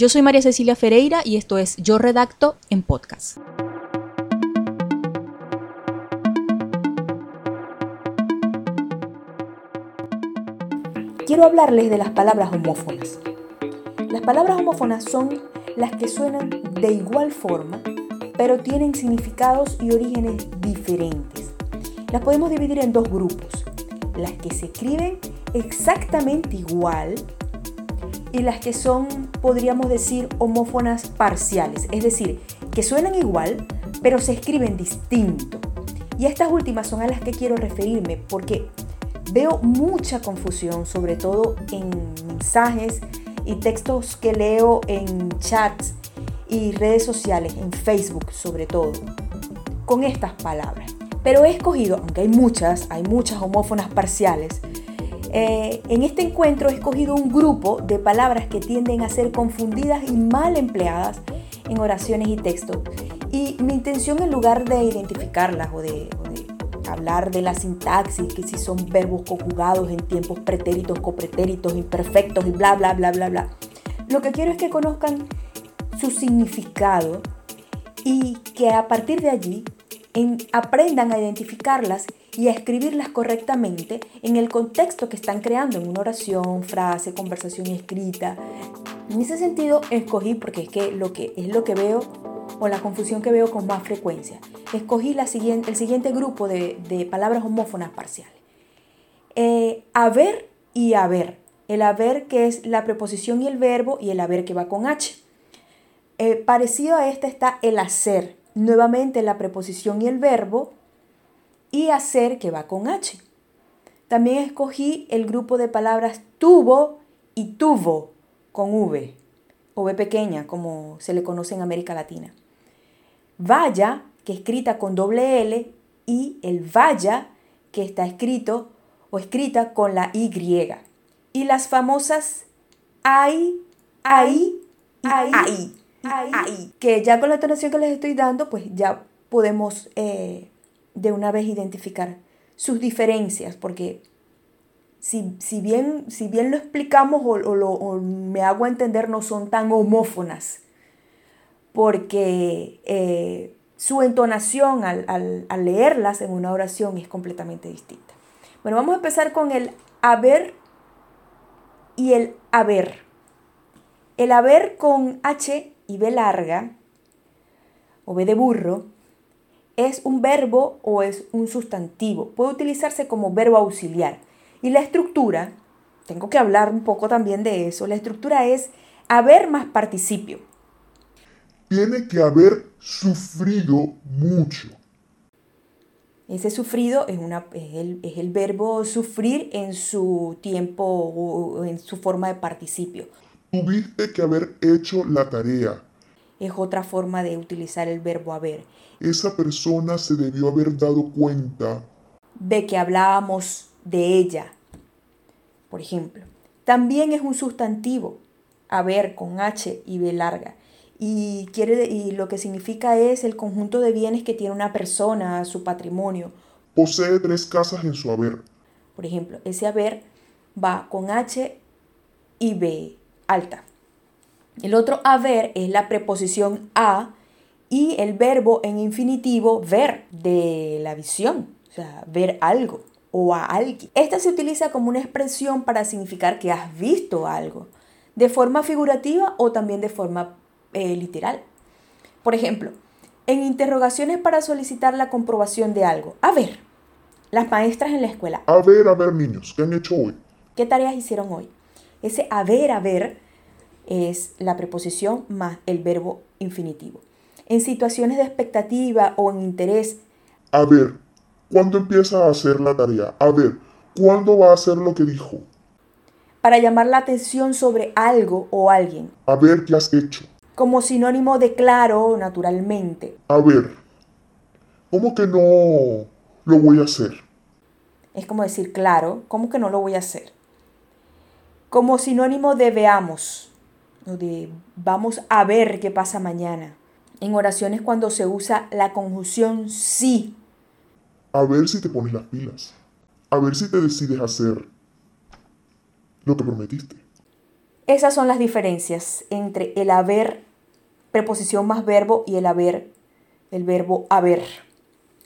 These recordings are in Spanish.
Yo soy María Cecilia Ferreira y esto es Yo Redacto en Podcast. Quiero hablarles de las palabras homófonas. Las palabras homófonas son las que suenan de igual forma, pero tienen significados y orígenes diferentes. Las podemos dividir en dos grupos. Las que se escriben exactamente igual y las que son, podríamos decir, homófonas parciales, es decir, que suenan igual, pero se escriben distinto. Y estas últimas son a las que quiero referirme porque veo mucha confusión, sobre todo en mensajes y textos que leo en chats y redes sociales, en Facebook sobre todo, con estas palabras. Pero he escogido, aunque hay muchas, hay muchas homófonas parciales, eh, en este encuentro he escogido un grupo de palabras que tienden a ser confundidas y mal empleadas en oraciones y textos. Y mi intención en lugar de identificarlas o de, hablar de la sintaxis, que si son verbos conjugados en tiempos pretéritos, copretéritos, imperfectos y bla, bla, bla, bla, bla. Lo que quiero es que conozcan su significado y que a partir de allí aprendan a identificarlas y a escribirlas correctamente en el contexto que están creando, en una oración, frase, conversación escrita. En ese sentido, escogí, porque es que, lo que es lo que veo o la confusión que veo con más frecuencia, escogí la siguiente, el siguiente grupo de, palabras homófonas parciales. Eh, haber y haber. El haber que es la preposición y el verbo y el haber que va con H. Eh, parecido a este está el hacer. Nuevamente la preposición y el verbo y hacer que va con H. También escogí el grupo de palabras tuvo y tuvo con V o V pequeña, como se le conoce en América Latina. Vaya, que escrita con doble L, y el vaya, que está escrito o escrita con la Y. Y las famosas ay, ay, ay, ay, que ya con la entonación que les estoy dando, pues ya podemos eh, de una vez identificar sus diferencias, porque si, bien, si bien lo explicamos o, me hago entender, no son tan homófonas, porque eh, su entonación al, al, leerlas en una oración es completamente distinta. Bueno, vamos a empezar con el haber y el haber. El haber con H y B larga, o B de burro, es un verbo o es un sustantivo. Puede utilizarse como verbo auxiliar. Y la estructura, tengo que hablar un poco también de eso, la estructura es haber más participio. Tiene que haber sufrido mucho. Ese sufrido es, una, el, es el verbo sufrir en su tiempo o en su forma de participio. Tuviste que haber hecho la tarea. Es otra forma de utilizar el verbo haber esa persona se debió haber dado cuenta de que hablábamos de ella. Por ejemplo, también es un sustantivo, haber con H y B larga. Y, quiere, y lo que significa es el conjunto de bienes que tiene una persona, su patrimonio. Posee tres casas en su haber. Por ejemplo, ese haber va con H y B alta. El otro haber es la preposición a y el verbo en infinitivo ver de la visión, o sea, ver algo o a alguien. Esta se utiliza como una expresión para significar que has visto algo, de forma figurativa o también de forma eh, literal. Por ejemplo, en interrogaciones para solicitar la comprobación de algo. A ver, las maestras en la escuela. A ver, a ver, niños, ¿qué han hecho hoy? ¿Qué tareas hicieron hoy? Ese a ver, a ver es la preposición más el verbo infinitivo en situaciones de expectativa o en interés. A ver, ¿cuándo empieza a hacer la tarea? A ver, ¿cuándo va a hacer lo que dijo? Para llamar la atención sobre algo o alguien. A ver, ¿qué has hecho? Como sinónimo de claro, naturalmente. A ver, ¿cómo que no lo voy a hacer? Es como decir claro, ¿cómo que no lo voy a hacer? Como sinónimo de veamos, de vamos a ver qué pasa mañana en oraciones cuando se usa la conjunción sí. A ver si te pones las pilas. A ver si te decides hacer lo que prometiste. Esas son las diferencias entre el haber, preposición más verbo, y el haber, el verbo haber,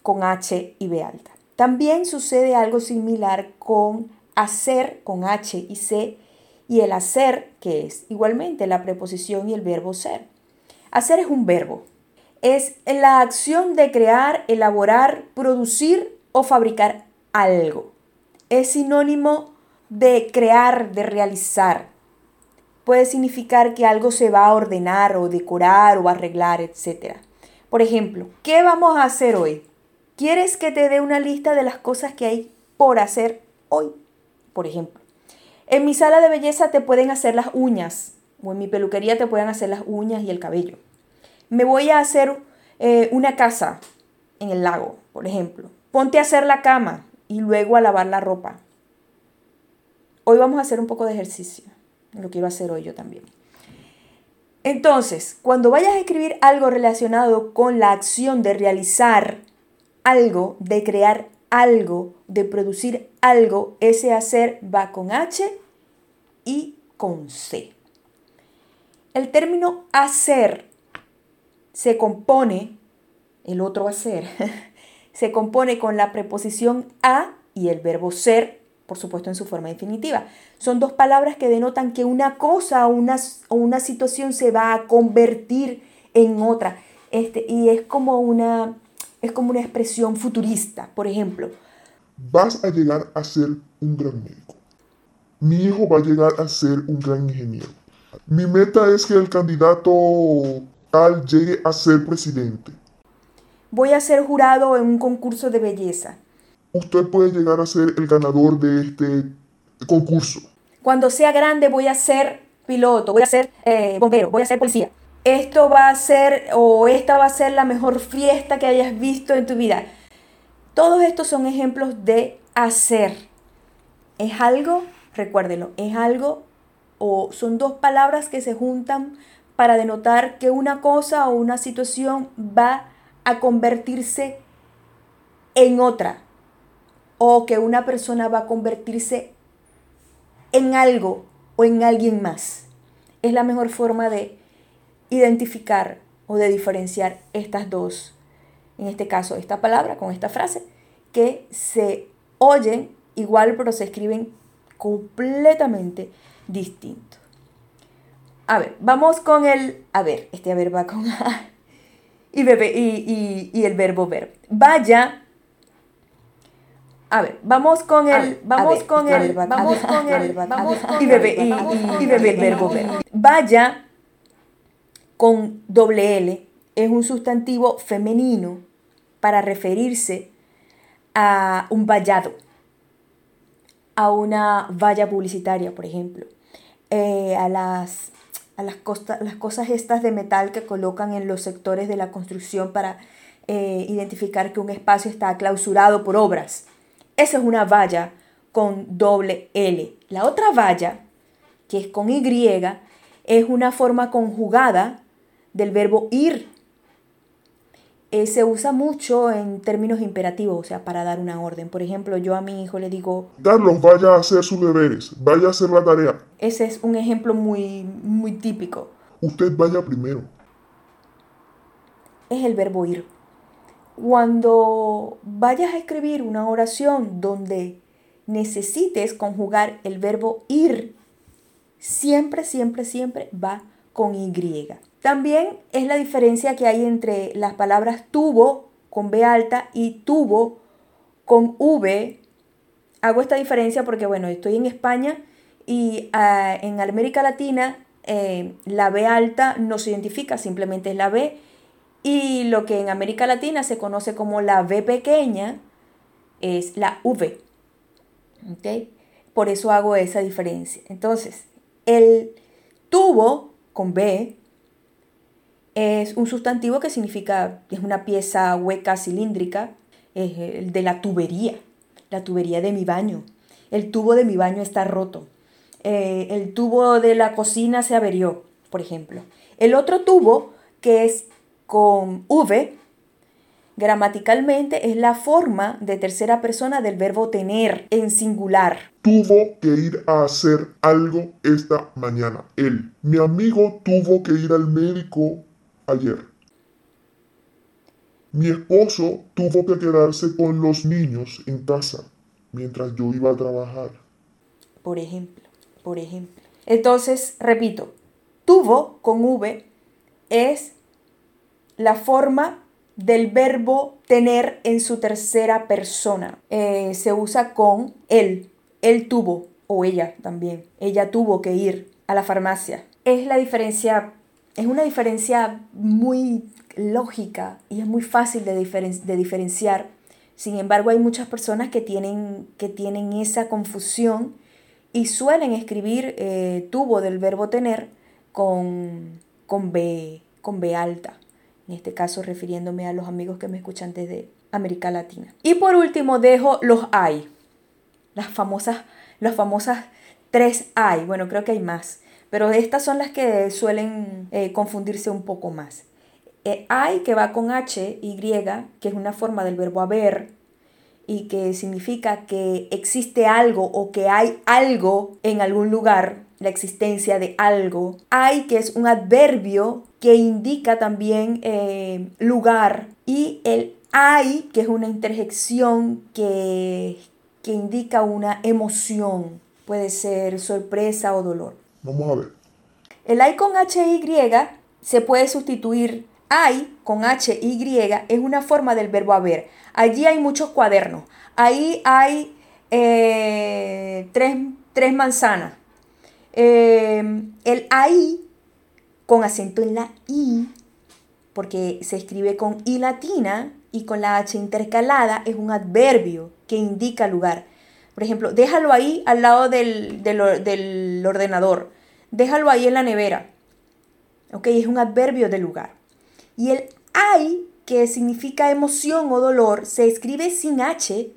con H y B alta. También sucede algo similar con hacer, con H y C, y el hacer, que es igualmente la preposición y el verbo ser. Hacer es un verbo. Es la acción de crear, elaborar, producir o fabricar algo. Es sinónimo de crear, de realizar. Puede significar que algo se va a ordenar o decorar o arreglar, etc. Por ejemplo, ¿qué vamos a hacer hoy? ¿Quieres que te dé una lista de las cosas que hay por hacer hoy? Por ejemplo, en mi sala de belleza te pueden hacer las uñas o en mi peluquería te pueden hacer las uñas y el cabello. Me voy a hacer eh, una casa en el lago, por ejemplo. Ponte a hacer la cama y luego a lavar la ropa. Hoy vamos a hacer un poco de ejercicio, lo a hacer hoy yo también. Entonces, cuando vayas a escribir algo relacionado con la acción de realizar algo, de crear algo, de producir algo, ese hacer va con H y con C. El término hacer se compone, el otro hacer, se compone con la preposición a y el verbo ser por supuesto en su forma definitiva. Son dos palabras que denotan que una cosa o una, o una situación se va a convertir en otra. Este, y es como, una, es como una expresión futurista, por ejemplo. Vas a llegar a ser un gran médico. Mi hijo va a llegar a ser un gran ingeniero. Mi meta es que el candidato tal llegue a ser presidente. Voy a ser jurado en un concurso de belleza usted puede llegar a ser el ganador de este concurso. Cuando sea grande voy a ser piloto, voy a ser eh, bombero, voy a ser policía. Esto va a ser o esta va a ser la mejor fiesta que hayas visto en tu vida. Todos estos son ejemplos de hacer. Es algo, recuérdelo, es algo o son dos palabras que se juntan para denotar que una cosa o una situación va a convertirse en otra o que una persona va a convertirse en algo o en alguien más. Es la mejor forma de identificar o de diferenciar estas dos, en este caso esta palabra con esta frase, que se oyen igual pero se escriben completamente distinto. A ver, vamos con el, a ver, este a ver va con A y, bebé, y, y el verbo ver. Vaya a ver, vamos con el, vamos con el, vamos con el, vamos con y bebé, y, y, bebé, verbo ver. Vaya con doble L es un sustantivo femenino para referirse a un vallado, a una valla publicitaria, por ejemplo, eh, a las a las, las cosas estas de metal que colocan en los sectores de la construcción para eh, identificar que un espacio está clausurado por obras. Esa es una valla con doble L. La otra valla, que es con Y, es una forma conjugada del verbo ir. Eh, se usa mucho en términos imperativos, o sea, para dar una orden. Por ejemplo, yo a mi hijo le digo... Carlos, vaya a hacer sus deberes, vaya a hacer la tarea. Ese es un ejemplo muy, muy típico. Usted vaya primero. Es el verbo ir. Cuando vayas a escribir una oración donde necesites conjugar el verbo ir, siempre, siempre, siempre va con Y. También es la diferencia que hay entre las palabras tuvo con B alta y tuvo con V. Hago esta diferencia porque, bueno, estoy en España y ah, en América Latina eh, la B alta no se identifica, simplemente es la B y lo que en América Latina se conoce como la V pequeña es la V. Por eso hago esa diferencia. Entonces, el tubo con B es un sustantivo que significa, es una pieza hueca cilíndrica, es el de la tubería, la tubería de mi baño. El tubo de mi baño está roto. Eh, el tubo de la cocina se averió, por ejemplo. El otro tubo, que es con V, gramaticalmente es la forma de tercera persona del verbo tener en singular. tuvo que ir a hacer algo esta mañana. Él, mi amigo, tuvo que ir al médico ayer. Mi esposo tuvo que quedarse con los niños en casa mientras yo iba a trabajar. Por ejemplo, por ejemplo. Entonces, repito, tuvo con V es la forma del verbo tener en su tercera persona. Eh, se usa con él. Él tuvo, o ella también. Ella tuvo que ir a la farmacia. Es la diferencia, es una diferencia muy lógica y es muy fácil de, de diferenciar. Sin embargo, hay muchas personas que tienen, que tienen esa confusión y suelen escribir eh, tuvo del verbo tener con, con, B, con B alta. En este caso refiriéndome a los amigos que me escuchan desde América Latina. Y por último dejo los hay. Las famosas, las famosas tres hay. Bueno, creo que hay más. Pero estas son las que suelen eh, confundirse un poco más. Eh, hay que va con H, Y, que es una forma del verbo haber, y que significa que existe algo o que hay algo en algún lugar, la existencia de algo. Hay que es un adverbio que indica también eh, lugar y el hay que es una interjección que, que indica una emoción. Puede ser sorpresa o dolor. Vamos a ver. El hay con HY se puede sustituir hay con HY es una forma del verbo haber. Allí hay muchos cuadernos. Ahí hay eh, tres, manzanas. Eh, el ahí, con acento en la I, porque se escribe con I latina y con la H intercalada, es un adverbio que indica lugar. Por ejemplo, déjalo ahí al lado del, del ordenador. Déjalo ahí en la nevera. ¿Ok? Es un adverbio de lugar. Y el hay que significa emoción o dolor, se escribe sin H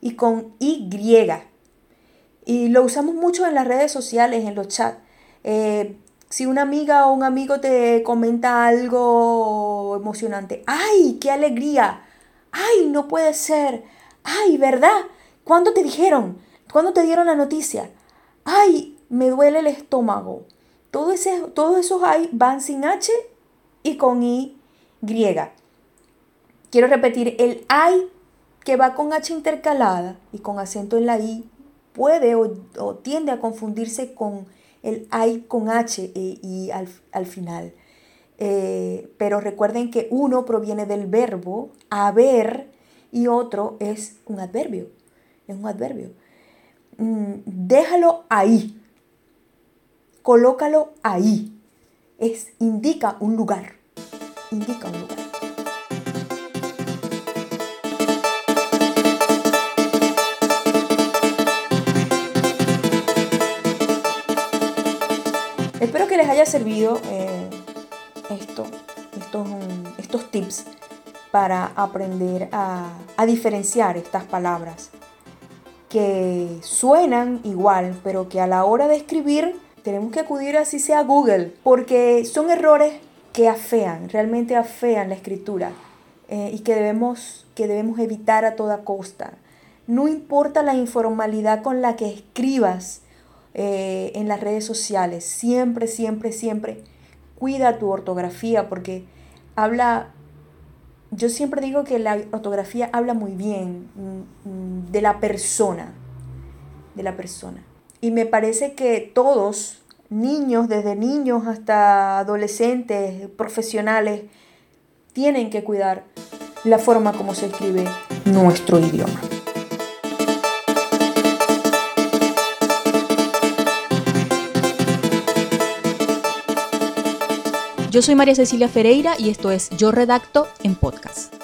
y con Y. Y lo usamos mucho en las redes sociales, en los chats. Eh, si una amiga o un amigo te comenta algo emocionante, ¡ay, qué alegría! ¡Ay, no puede ser! ¡Ay, verdad! ¿Cuándo te dijeron? ¿Cuándo te dieron la noticia? ¡Ay, me duele el estómago! Todo ese, todos esos ay van sin H y con Y griega. Quiero repetir, el ay que va con H intercalada y con acento en la I puede o, tiende a confundirse con el ay con H e I al, final. Eh, pero recuerden que uno proviene del verbo haber y otro es un adverbio. Es un adverbio. Mm, déjalo ahí. Colócalo ahí. Es, indica un lugar. Indica un lugar. Espero que les haya servido eh, esto, estos, estos, tips para aprender a, a diferenciar estas palabras que suenan igual, pero que a la hora de escribir tenemos que acudir así sea a Google, porque son errores que afean, realmente afean la escritura eh, y que debemos, que debemos evitar a toda costa. No importa la informalidad con la que escribas, eh, en las redes sociales. Siempre, siempre, siempre cuida tu ortografía porque habla, yo siempre digo que la ortografía habla muy bien mm, de la persona, de la persona. Y me parece que todos, niños, desde niños hasta adolescentes, profesionales, tienen que cuidar la forma como se escribe nuestro idioma. Yo soy María Cecilia Ferreira y esto es Yo Redacto en Podcast.